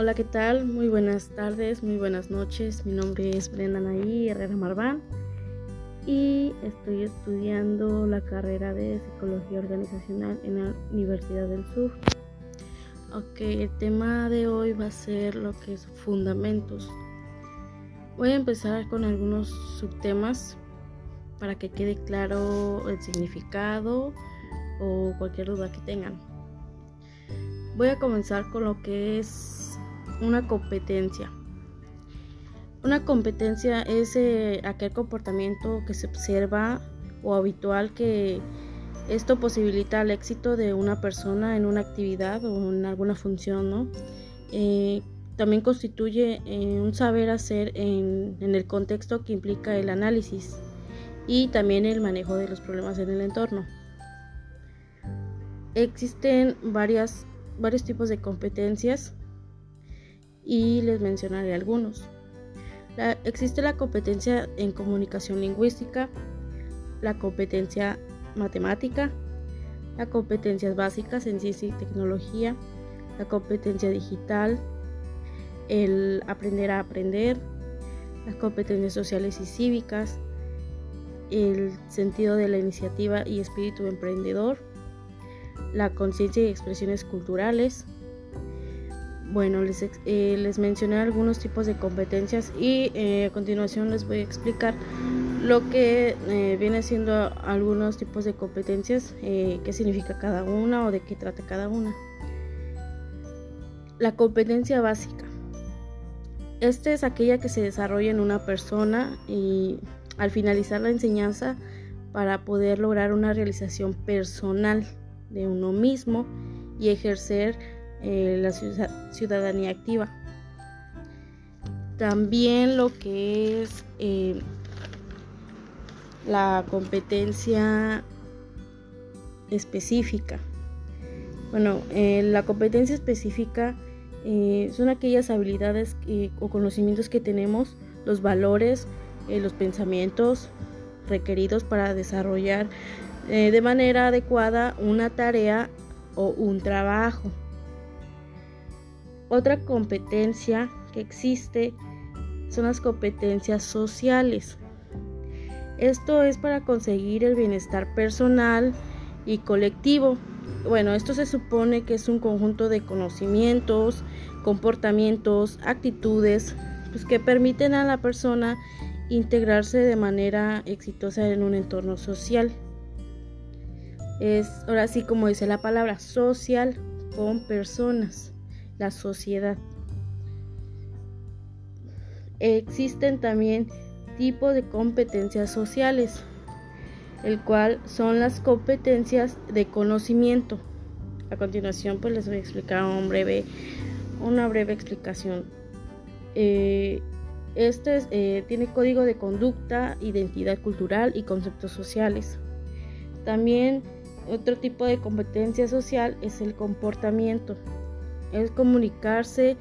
Hola, ¿qué tal? Muy buenas tardes, muy buenas noches. Mi nombre es Brenda Naí Herrera Marván y estoy estudiando la carrera de Psicología Organizacional en la Universidad del Sur. Ok, el tema de hoy va a ser lo que es fundamentos. Voy a empezar con algunos subtemas para que quede claro el significado o cualquier duda que tengan. Voy a comenzar con lo que es una competencia. Una competencia es eh, aquel comportamiento que se observa o habitual que esto posibilita el éxito de una persona en una actividad o en alguna función, ¿no? Eh, también constituye eh, un saber hacer en, el contexto que implica el análisis y también el manejo de los problemas en el entorno. Existen varias, varios tipos de competencias y les mencionaré algunos. existe la competencia en comunicación lingüística, la competencia matemática, las competencias básicas en ciencia y tecnología, la competencia digital, el aprender a aprender, las competencias sociales y cívicas, el sentido de la iniciativa y espíritu emprendedor, la conciencia y expresiones culturales. Bueno, les, eh, les, mencioné algunos tipos de competencias y eh, a continuación les voy a explicar lo que eh, viene siendo algunos tipos de competencias, qué significa cada una o de qué trata cada una. La competencia básica. Esta es aquella que se desarrolla en una persona y al finalizar la enseñanza para poder lograr una realización personal de uno mismo y ejercer eh, la ciudadanía activa. También lo que es eh, la competencia específica. Bueno, eh, la competencia específica son aquellas habilidades o conocimientos que tenemos, los valores, los pensamientos requeridos para desarrollar de manera adecuada una tarea o un trabajo. Otra competencia que existe son las competencias sociales. Esto es para conseguir el bienestar personal y colectivo. Bueno, esto se supone que es un conjunto de conocimientos, comportamientos, actitudes pues, que permiten a la persona integrarse de manera exitosa en un entorno social. Es ahora sí como dice la palabra social con personas, la sociedad. Existen también tipos de competencias sociales, el cual son las competencias de conocimiento. A continuación pues les voy a explicar un breve, una breve explicación. Eh, este eh, tiene código de conducta, identidad cultural y conceptos sociales. También otro tipo de competencia social es el comportamiento. Es comunicarse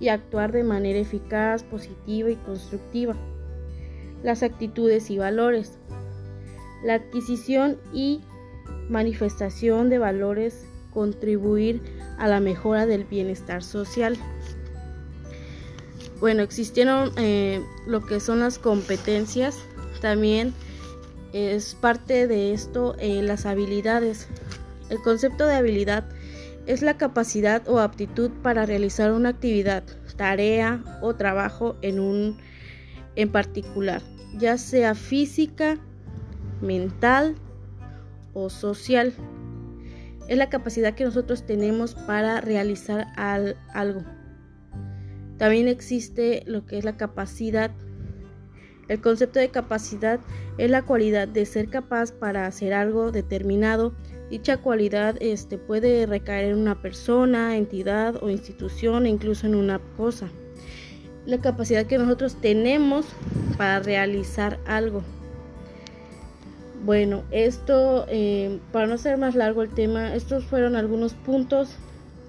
y actuar de manera eficaz, positiva y constructiva. Las actitudes y valores. La adquisición y manifestación de valores contribuir a la mejora del bienestar social. Bueno, existieron eh, lo que son las competencias, también es parte de esto eh, las habilidades. El concepto de habilidad es la capacidad o aptitud para realizar una actividad, tarea o trabajo en un en particular, ya sea física, mental o social. Es la capacidad que nosotros tenemos para realizar algo. También existe lo que es la capacidad. El concepto de capacidad es la cualidad de ser capaz para hacer algo determinado. Dicha cualidad este, puede recaer en una persona, entidad o institución e incluso en una cosa. La capacidad que nosotros tenemos para realizar algo. Bueno, esto, eh, para no ser más largo el tema, estos fueron algunos puntos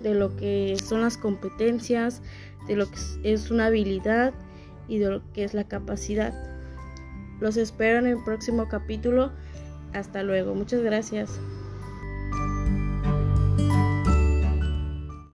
de lo que son las competencias, de lo que es una habilidad y de lo que es la capacidad. Los espero en el próximo capítulo. Hasta luego. Muchas gracias.